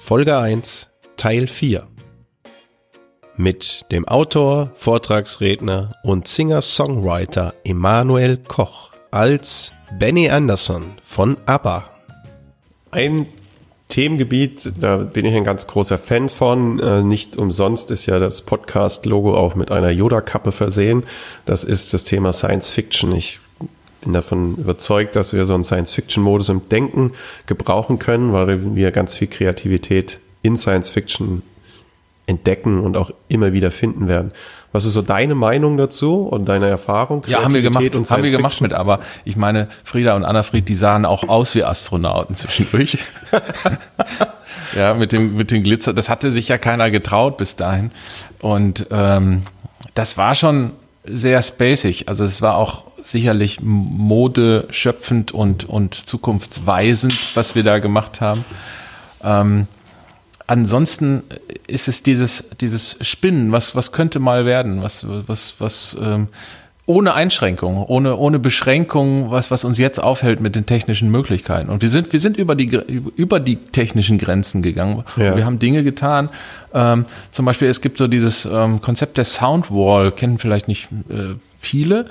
Folge 1, Teil 4. Mit dem Autor, Vortragsredner und Singer-Songwriter Emanuel Koch als Benny Anderson von ABBA. Ein Themengebiet, da bin ich ein ganz großer Fan von. Äh, nicht umsonst ist ja das Podcast-Logo auch mit einer Yoda-Kappe versehen. Das ist das Thema Science Fiction. Ich bin davon überzeugt, dass wir so einen Science-Fiction-Modus im Denken gebrauchen können, weil wir ganz viel Kreativität in Science-Fiction entdecken und auch immer wieder finden werden. Was ist so deine Meinung dazu und deine Erfahrung? Ja, haben wir gemacht, haben wir gemacht mit, aber ich meine, Frieda und Anna-Fried, die sahen auch aus wie Astronauten zwischendurch. ja, mit dem, mit dem Glitzer, das hatte sich ja keiner getraut bis dahin. Und ähm, das war schon sehr spacig. Also es war auch sicherlich modeschöpfend und, und zukunftsweisend, was wir da gemacht haben. Ähm, ansonsten ist es dieses, dieses Spinnen, was, was könnte mal werden, was, was, was, ähm, ohne Einschränkung, ohne, ohne Beschränkung, was, was uns jetzt aufhält mit den technischen Möglichkeiten. Und wir sind, wir sind über die, über die technischen Grenzen gegangen. Ja. Wir haben Dinge getan. Ähm, zum Beispiel, es gibt so dieses ähm, Konzept der Soundwall, kennen vielleicht nicht äh, viele.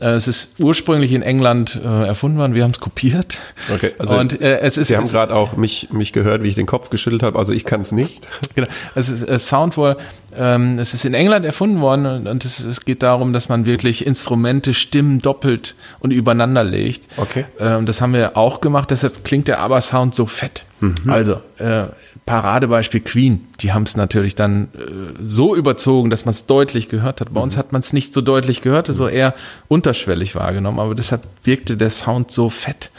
Äh, es ist ursprünglich in England äh, erfunden worden, wir haben es kopiert. Okay, also und, äh, es ist, Sie haben gerade auch mich, mich gehört, wie ich den Kopf geschüttelt habe, also ich kann es nicht. Genau, es ist äh, Soundwall, ähm, es ist in England erfunden worden und, und es, es, geht darum, dass man wirklich Instrumente, Stimmen doppelt und übereinander legt. Okay. Äh, und das haben wir auch gemacht, deshalb klingt der Aber-Sound so fett. Mhm. Also, äh, Paradebeispiel Queen, die haben es natürlich dann äh, so überzogen, dass man es deutlich gehört hat. Bei mhm. uns hat man es nicht so deutlich gehört, so eher unterschwellig wahrgenommen, aber deshalb wirkte der Sound so fett.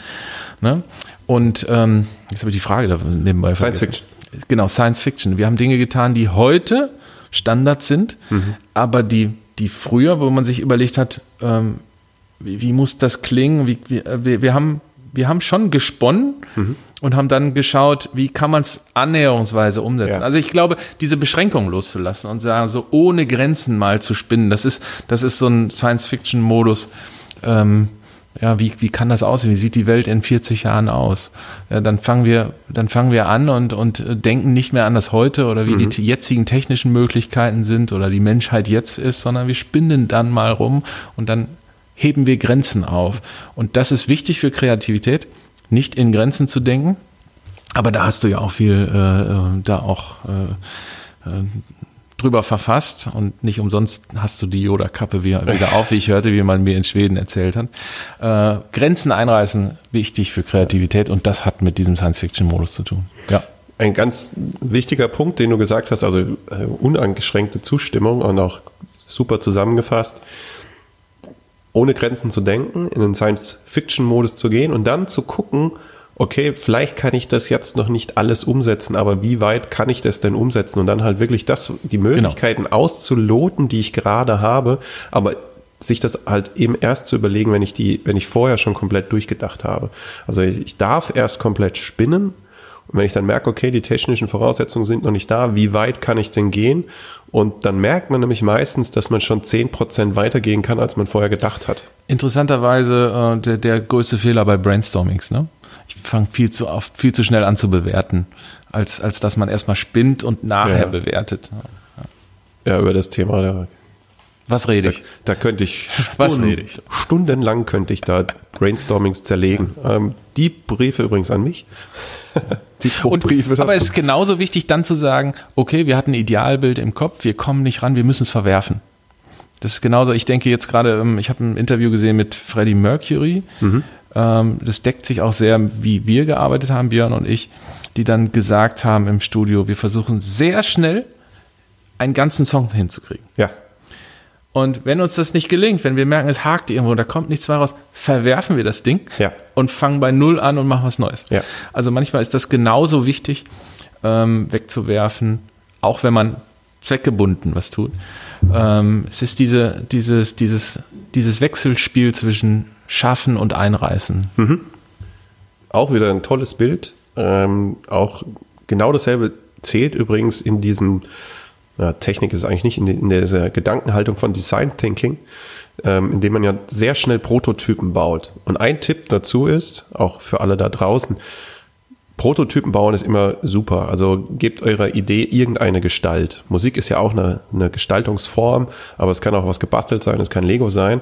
Ne? Und ähm, jetzt habe ich die Frage da nebenbei Science vergessen. Fiction. Genau, Science Fiction. Wir haben Dinge getan, die heute Standard sind, mhm. aber die, die früher, wo man sich überlegt hat, ähm, wie, wie, muss das klingen? Wie, wie, äh, wir, wir, haben, wir haben schon gesponnen, mhm und haben dann geschaut, wie kann man es annäherungsweise umsetzen. Ja. Also ich glaube, diese Beschränkung loszulassen und sagen, so ohne Grenzen mal zu spinnen, das ist, das ist so ein Science-Fiction-Modus. Ähm, ja, wie, wie kann das aussehen? Wie sieht die Welt in 40 Jahren aus? Ja, dann fangen wir, dann fangen wir an und, und denken nicht mehr an das heute oder wie mhm. die jetzigen technischen Möglichkeiten sind oder die Menschheit jetzt ist, sondern wir spinnen dann mal rum und dann heben wir Grenzen auf. Und das ist wichtig für Kreativität nicht in Grenzen zu denken. Aber da hast du ja auch viel äh, äh, da auch äh, äh, drüber verfasst und nicht umsonst hast du die Yoda-Kappe wieder, auf, wie ich hörte, wie man mir in Schweden erzählt hat. Äh, Grenzen einreißen, wichtig für Kreativität und das hat mit diesem Science-Fiction-Modus zu tun. Ja. Ein ganz wichtiger Punkt, den du gesagt hast, also äh, uneingeschränkte Zustimmung und auch super zusammengefasst ohne Grenzen zu denken, in den Science-Fiction-Modus zu gehen und dann zu gucken, okay, vielleicht kann ich das jetzt noch nicht alles umsetzen, aber wie weit kann ich das denn umsetzen und dann halt wirklich das, die genau. Möglichkeiten genau. auszuloten, die ich gerade habe, aber sich das halt eben erst zu überlegen, wenn ich die, wenn ich vorher schon komplett durchgedacht habe. Also ich, ich darf erst komplett spinnen und wenn ich dann merke, okay, die technischen Voraussetzungen sind noch nicht da, wie weit kann ich denn gehen? Und dann merkt man nämlich meistens, dass man schon zehn Prozent weitergehen kann, als man vorher gedacht hat. Interessanterweise äh, der, der größte Fehler bei Brainstormings. Ne? Ich fange viel zu oft, viel zu schnell an zu bewerten, als, als dass man erstmal spinnt und nachher ja. bewertet. Ja. ja, über das Thema, da, was rede ich? Da, da könnte ich, rede ich? stundenlang könnte ich da Brainstormings zerlegen. Ähm, die Briefe übrigens an mich. Die und, aber es ist genauso wichtig, dann zu sagen, okay, wir hatten ein Idealbild im Kopf, wir kommen nicht ran, wir müssen es verwerfen. Das ist genauso, ich denke jetzt gerade, ähm, ich habe ein Interview gesehen mit Freddie Mercury. Mhm. Ähm, das deckt sich auch sehr, wie wir gearbeitet haben, Björn und ich, die dann gesagt haben im Studio, wir versuchen sehr schnell einen ganzen Song hinzukriegen. Ja. Und wenn uns das nicht gelingt, wenn wir merken, es hakt irgendwo, da kommt nichts mehr raus, verwerfen wir das Ding ja. und fangen bei Null an und machen was Neues. Ja. Also manchmal ist das genauso wichtig, ähm, wegzuwerfen, auch wenn man zweckgebunden was tut. Ähm, es ist diese, dieses, dieses, dieses Wechselspiel zwischen Schaffen und Einreißen. Mhm. Auch wieder ein tolles Bild. Ähm, auch genau dasselbe zählt übrigens in diesem ja, Technik ist eigentlich nicht in, die, in dieser Gedankenhaltung von Design Thinking, ähm, indem man ja sehr schnell Prototypen baut. Und ein Tipp dazu ist, auch für alle da draußen, Prototypen bauen ist immer super. Also gebt eurer Idee irgendeine Gestalt. Musik ist ja auch eine, eine Gestaltungsform, aber es kann auch was gebastelt sein, es kann Lego sein.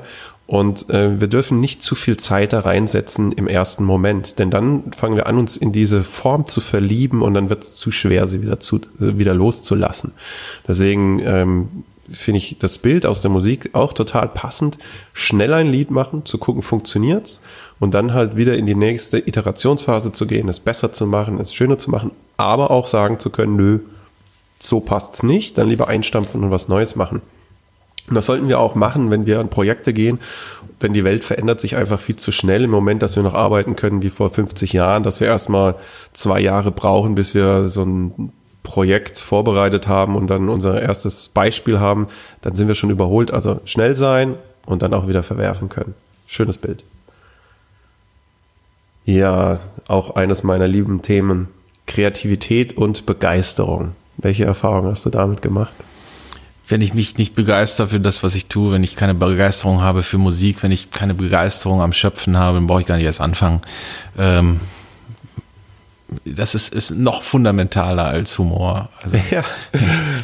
Und äh, wir dürfen nicht zu viel Zeit da reinsetzen im ersten Moment, denn dann fangen wir an, uns in diese Form zu verlieben und dann wird es zu schwer, sie wieder, zu, äh, wieder loszulassen. Deswegen ähm, finde ich das Bild aus der Musik auch total passend. Schnell ein Lied machen, zu gucken, funktioniert's und dann halt wieder in die nächste Iterationsphase zu gehen, es besser zu machen, es schöner zu machen, aber auch sagen zu können, nö, so passt's nicht, dann lieber einstampfen und was Neues machen. Und das sollten wir auch machen, wenn wir an Projekte gehen, denn die Welt verändert sich einfach viel zu schnell im Moment, dass wir noch arbeiten können wie vor 50 Jahren, dass wir erstmal zwei Jahre brauchen, bis wir so ein Projekt vorbereitet haben und dann unser erstes Beispiel haben, dann sind wir schon überholt. Also schnell sein und dann auch wieder verwerfen können. Schönes Bild. Ja, auch eines meiner lieben Themen. Kreativität und Begeisterung. Welche Erfahrungen hast du damit gemacht? Wenn ich mich nicht begeister für das, was ich tue, wenn ich keine Begeisterung habe für Musik, wenn ich keine Begeisterung am Schöpfen habe, dann brauche ich gar nicht erst anfangen. Ähm, das ist, ist noch fundamentaler als Humor. Also ja. ich,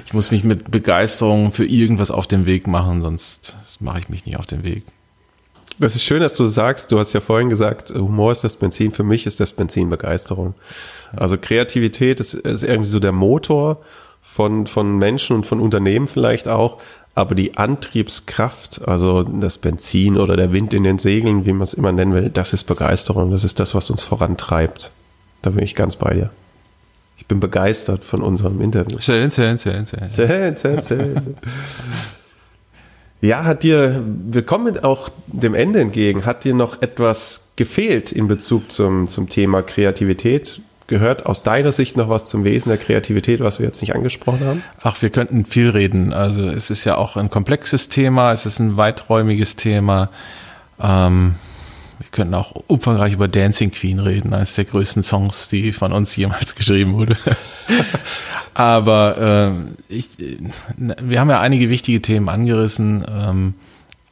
ich, muss mich mit Begeisterung für irgendwas auf den Weg machen, sonst mache ich mich nicht auf den Weg. Das ist schön, dass du sagst, du hast ja vorhin gesagt, Humor ist das Benzin, für mich ist das Benzin Begeisterung. Also Kreativität ist, ist irgendwie so der Motor von, von Menschen und von Unternehmen vielleicht auch, aber die Antriebskraft, also das Benzin oder der Wind in den Segeln, wie man es immer nennen will, das ist Begeisterung, das ist das, was uns vorantreibt. Da bin ich ganz bei dir. Ich bin begeistert von unserem Interview. Schön, schön, schön, schön. Schön, schön, schön. Ja, hat dir, wir kommen auch dem Ende entgegen, hat dir noch etwas gefehlt in Bezug zum, zum Thema Kreativität? Gehört aus deiner Sicht noch was zum Wesen der Kreativität, was wir jetzt nicht angesprochen haben? Ach, wir könnten viel reden. Also es ist ja auch ein komplexes Thema, es ist ein weiträumiges Thema. Ähm, wir könnten auch umfangreich über Dancing Queen reden, eines der größten Songs, die von uns jemals geschrieben wurde. Aber äh, ich, wir haben ja einige wichtige Themen angerissen. Ähm,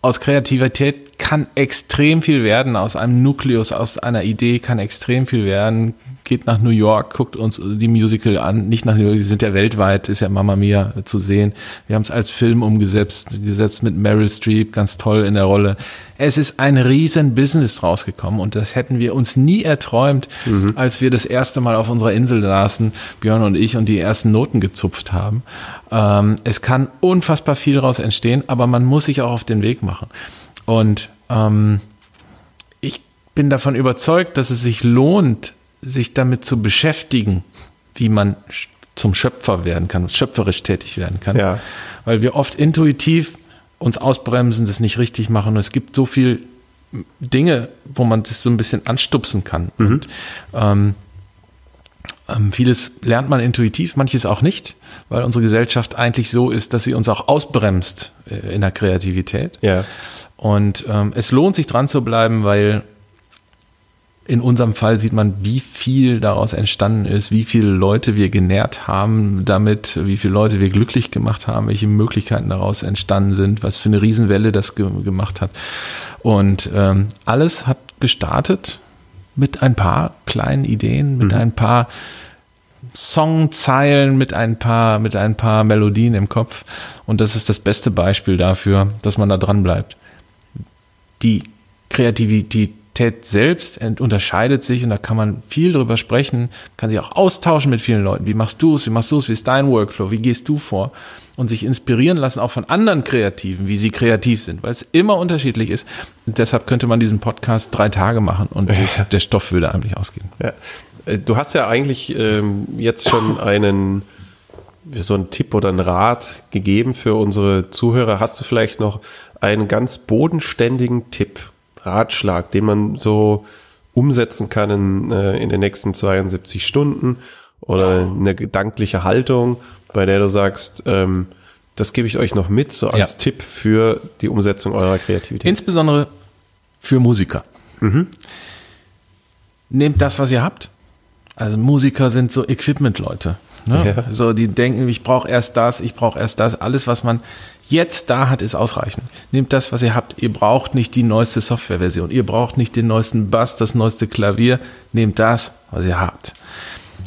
aus Kreativität kann extrem viel werden, aus einem Nukleus, aus einer Idee kann extrem viel werden geht nach New York, guckt uns die Musical an, nicht nach New York, die sind ja weltweit, ist ja Mama Mia zu sehen. Wir haben es als Film umgesetzt, gesetzt mit Meryl Streep, ganz toll in der Rolle. Es ist ein riesen Business rausgekommen und das hätten wir uns nie erträumt, mhm. als wir das erste Mal auf unserer Insel saßen, Björn und ich, und die ersten Noten gezupft haben. Ähm, es kann unfassbar viel daraus entstehen, aber man muss sich auch auf den Weg machen. Und ähm, ich bin davon überzeugt, dass es sich lohnt, sich damit zu beschäftigen, wie man zum Schöpfer werden kann, schöpferisch tätig werden kann. Ja. Weil wir oft intuitiv uns ausbremsen, das nicht richtig machen. Und es gibt so viel Dinge, wo man das so ein bisschen anstupsen kann. Mhm. Und ähm, ähm, vieles lernt man intuitiv, manches auch nicht, weil unsere Gesellschaft eigentlich so ist, dass sie uns auch ausbremst äh, in der Kreativität. Ja. Und ähm, es lohnt sich dran zu bleiben, weil in unserem Fall sieht man, wie viel daraus entstanden ist, wie viele Leute wir genährt haben damit, wie viele Leute wir glücklich gemacht haben, welche Möglichkeiten daraus entstanden sind, was für eine Riesenwelle das ge gemacht hat. Und ähm, alles hat gestartet mit ein paar kleinen Ideen, mit mhm. ein paar Songzeilen, mit ein paar, mit ein paar Melodien im Kopf. Und das ist das beste Beispiel dafür, dass man da dran bleibt. Die Kreativität Kreativität selbst unterscheidet sich und da kann man viel drüber sprechen, kann sich auch austauschen mit vielen Leuten. Wie machst du es? Wie machst du es? Wie ist dein Workflow? Wie gehst du vor? Und sich inspirieren lassen auch von anderen Kreativen, wie sie kreativ sind, weil es immer unterschiedlich ist. Und deshalb könnte man diesen Podcast drei Tage machen und ja. das, der Stoff würde eigentlich ausgehen. Ja. Äh, du hast ja eigentlich ähm, jetzt schon einen so einen Tipp oder einen Rat gegeben für unsere Zuhörer. Hast du vielleicht noch einen ganz bodenständigen Tipp Ratschlag, den man so umsetzen kann in, äh, in den nächsten 72 Stunden oder eine gedankliche Haltung, bei der du sagst, ähm, das gebe ich euch noch mit, so als ja. Tipp für die Umsetzung eurer Kreativität. Insbesondere für Musiker. Mhm. Nehmt das, was ihr habt. Also Musiker sind so Equipment-Leute. Ne? Ja. So, die denken, ich brauche erst das, ich brauche erst das. Alles, was man jetzt da hat, ist ausreichend. Nehmt das, was ihr habt. Ihr braucht nicht die neueste Softwareversion. Ihr braucht nicht den neuesten Bass, das neueste Klavier. Nehmt das, was ihr habt.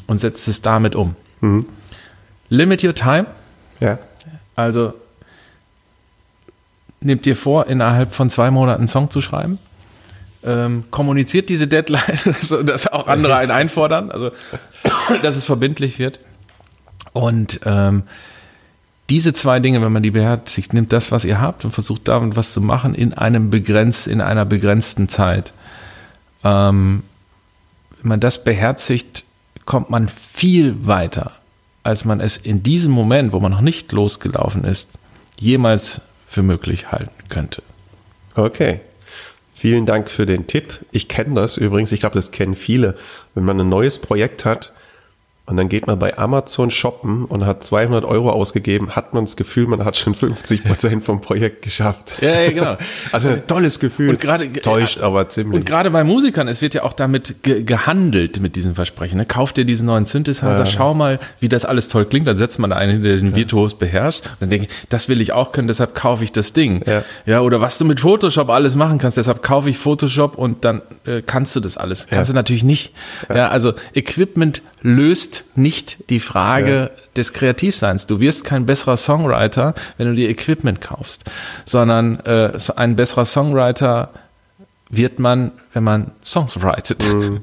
Und setzt es damit um. Mhm. Limit your time. Ja. Also nehmt dir vor, innerhalb von zwei Monaten einen Song zu schreiben. Ähm, kommuniziert diese Deadline, dass auch andere einen einfordern, also dass es verbindlich wird. Und ähm, diese zwei Dinge, wenn man die beherzigt, nimmt das, was ihr habt und versucht damit was zu machen in einem begrenzt, in einer begrenzten Zeit. Ähm, wenn man das beherzigt, kommt man viel weiter, als man es in diesem Moment, wo man noch nicht losgelaufen ist, jemals für möglich halten könnte. Okay. Vielen Dank für den Tipp. Ich kenne das übrigens, ich glaube, das kennen viele. Wenn man ein neues Projekt hat, und dann geht man bei Amazon shoppen und hat 200 Euro ausgegeben, hat man das Gefühl, man hat schon 50 Prozent vom Projekt geschafft. Ja, ja, genau. Also ein tolles Gefühl. Und gerade täuscht aber ziemlich. Und gerade bei Musikern, es wird ja auch damit ge gehandelt mit diesen Versprechen. Ne? Kauf dir diesen neuen Synthesizer, ja. schau mal, wie das alles toll klingt. Dann setzt man da einen, der den virtuos beherrscht. Und dann denke ich, das will ich auch können, deshalb kaufe ich das Ding. Ja. ja, oder was du mit Photoshop alles machen kannst, deshalb kaufe ich Photoshop und dann äh, kannst du das alles. Kannst ja. du natürlich nicht. Ja. ja, also Equipment löst nicht die Frage ja. des Kreativseins. Du wirst kein besserer Songwriter, wenn du dir Equipment kaufst, sondern äh, ein besserer Songwriter wird man, wenn man Songs writet. Mhm.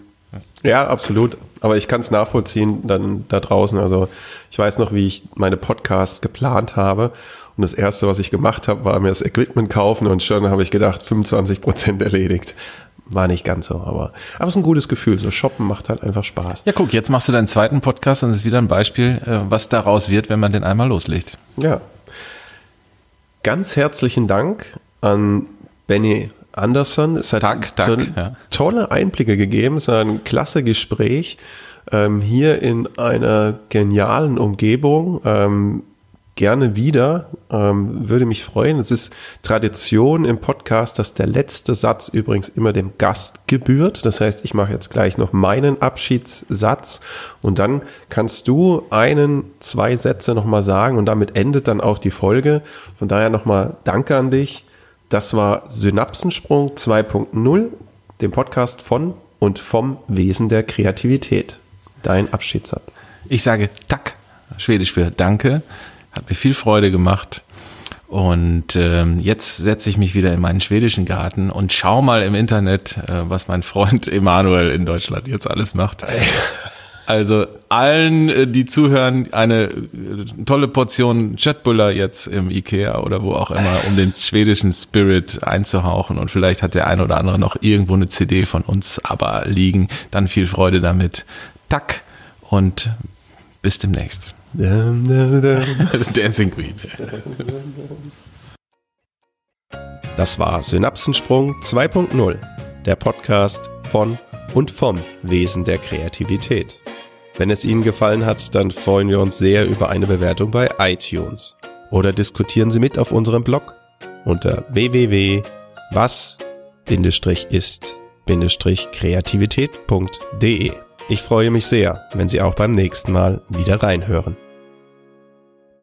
Ja, absolut. Aber ich kann es nachvollziehen dann da draußen. Also ich weiß noch, wie ich meine Podcasts geplant habe. Und das erste, was ich gemacht habe, war mir das Equipment kaufen und schon habe ich gedacht, 25 Prozent erledigt war nicht ganz so, aber, aber es ist ein gutes Gefühl. So shoppen macht halt einfach Spaß. Ja, guck, jetzt machst du deinen zweiten Podcast und es ist wieder ein Beispiel, äh, was daraus wird, wenn man den einmal loslegt. Ja. Ganz herzlichen Dank an Benny Anderson. Es hat Tag, Tag, so ja. tolle Einblicke gegeben. Es war ein klasse Gespräch. Ähm, hier in einer genialen Umgebung. Ähm, gerne wieder. Ähm, würde mich freuen. Es ist Tradition im Podcast, dass der letzte Satz übrigens immer dem Gast gebührt. Das heißt, ich mache jetzt gleich noch meinen Abschiedssatz und dann kannst du einen, zwei Sätze nochmal sagen und damit endet dann auch die Folge. Von daher nochmal Danke an dich. Das war Synapsensprung 2.0, dem Podcast von und vom Wesen der Kreativität. Dein Abschiedssatz. Ich sage Tack, Schwedisch für Danke. Hat mir viel Freude gemacht. Und ähm, jetzt setze ich mich wieder in meinen schwedischen Garten und schau mal im Internet, äh, was mein Freund Emanuel in Deutschland jetzt alles macht. Also allen, äh, die zuhören, eine äh, tolle Portion Chatbuller jetzt im Ikea oder wo auch immer, um den schwedischen Spirit einzuhauchen. Und vielleicht hat der ein oder andere noch irgendwo eine CD von uns aber liegen. Dann viel Freude damit. Tack und bis demnächst. Dancing Queen. Das war Synapsensprung 2.0, der Podcast von und vom Wesen der Kreativität. Wenn es Ihnen gefallen hat, dann freuen wir uns sehr über eine Bewertung bei iTunes. Oder diskutieren Sie mit auf unserem Blog unter www.was-ist-kreativität.de. Ich freue mich sehr, wenn Sie auch beim nächsten Mal wieder reinhören.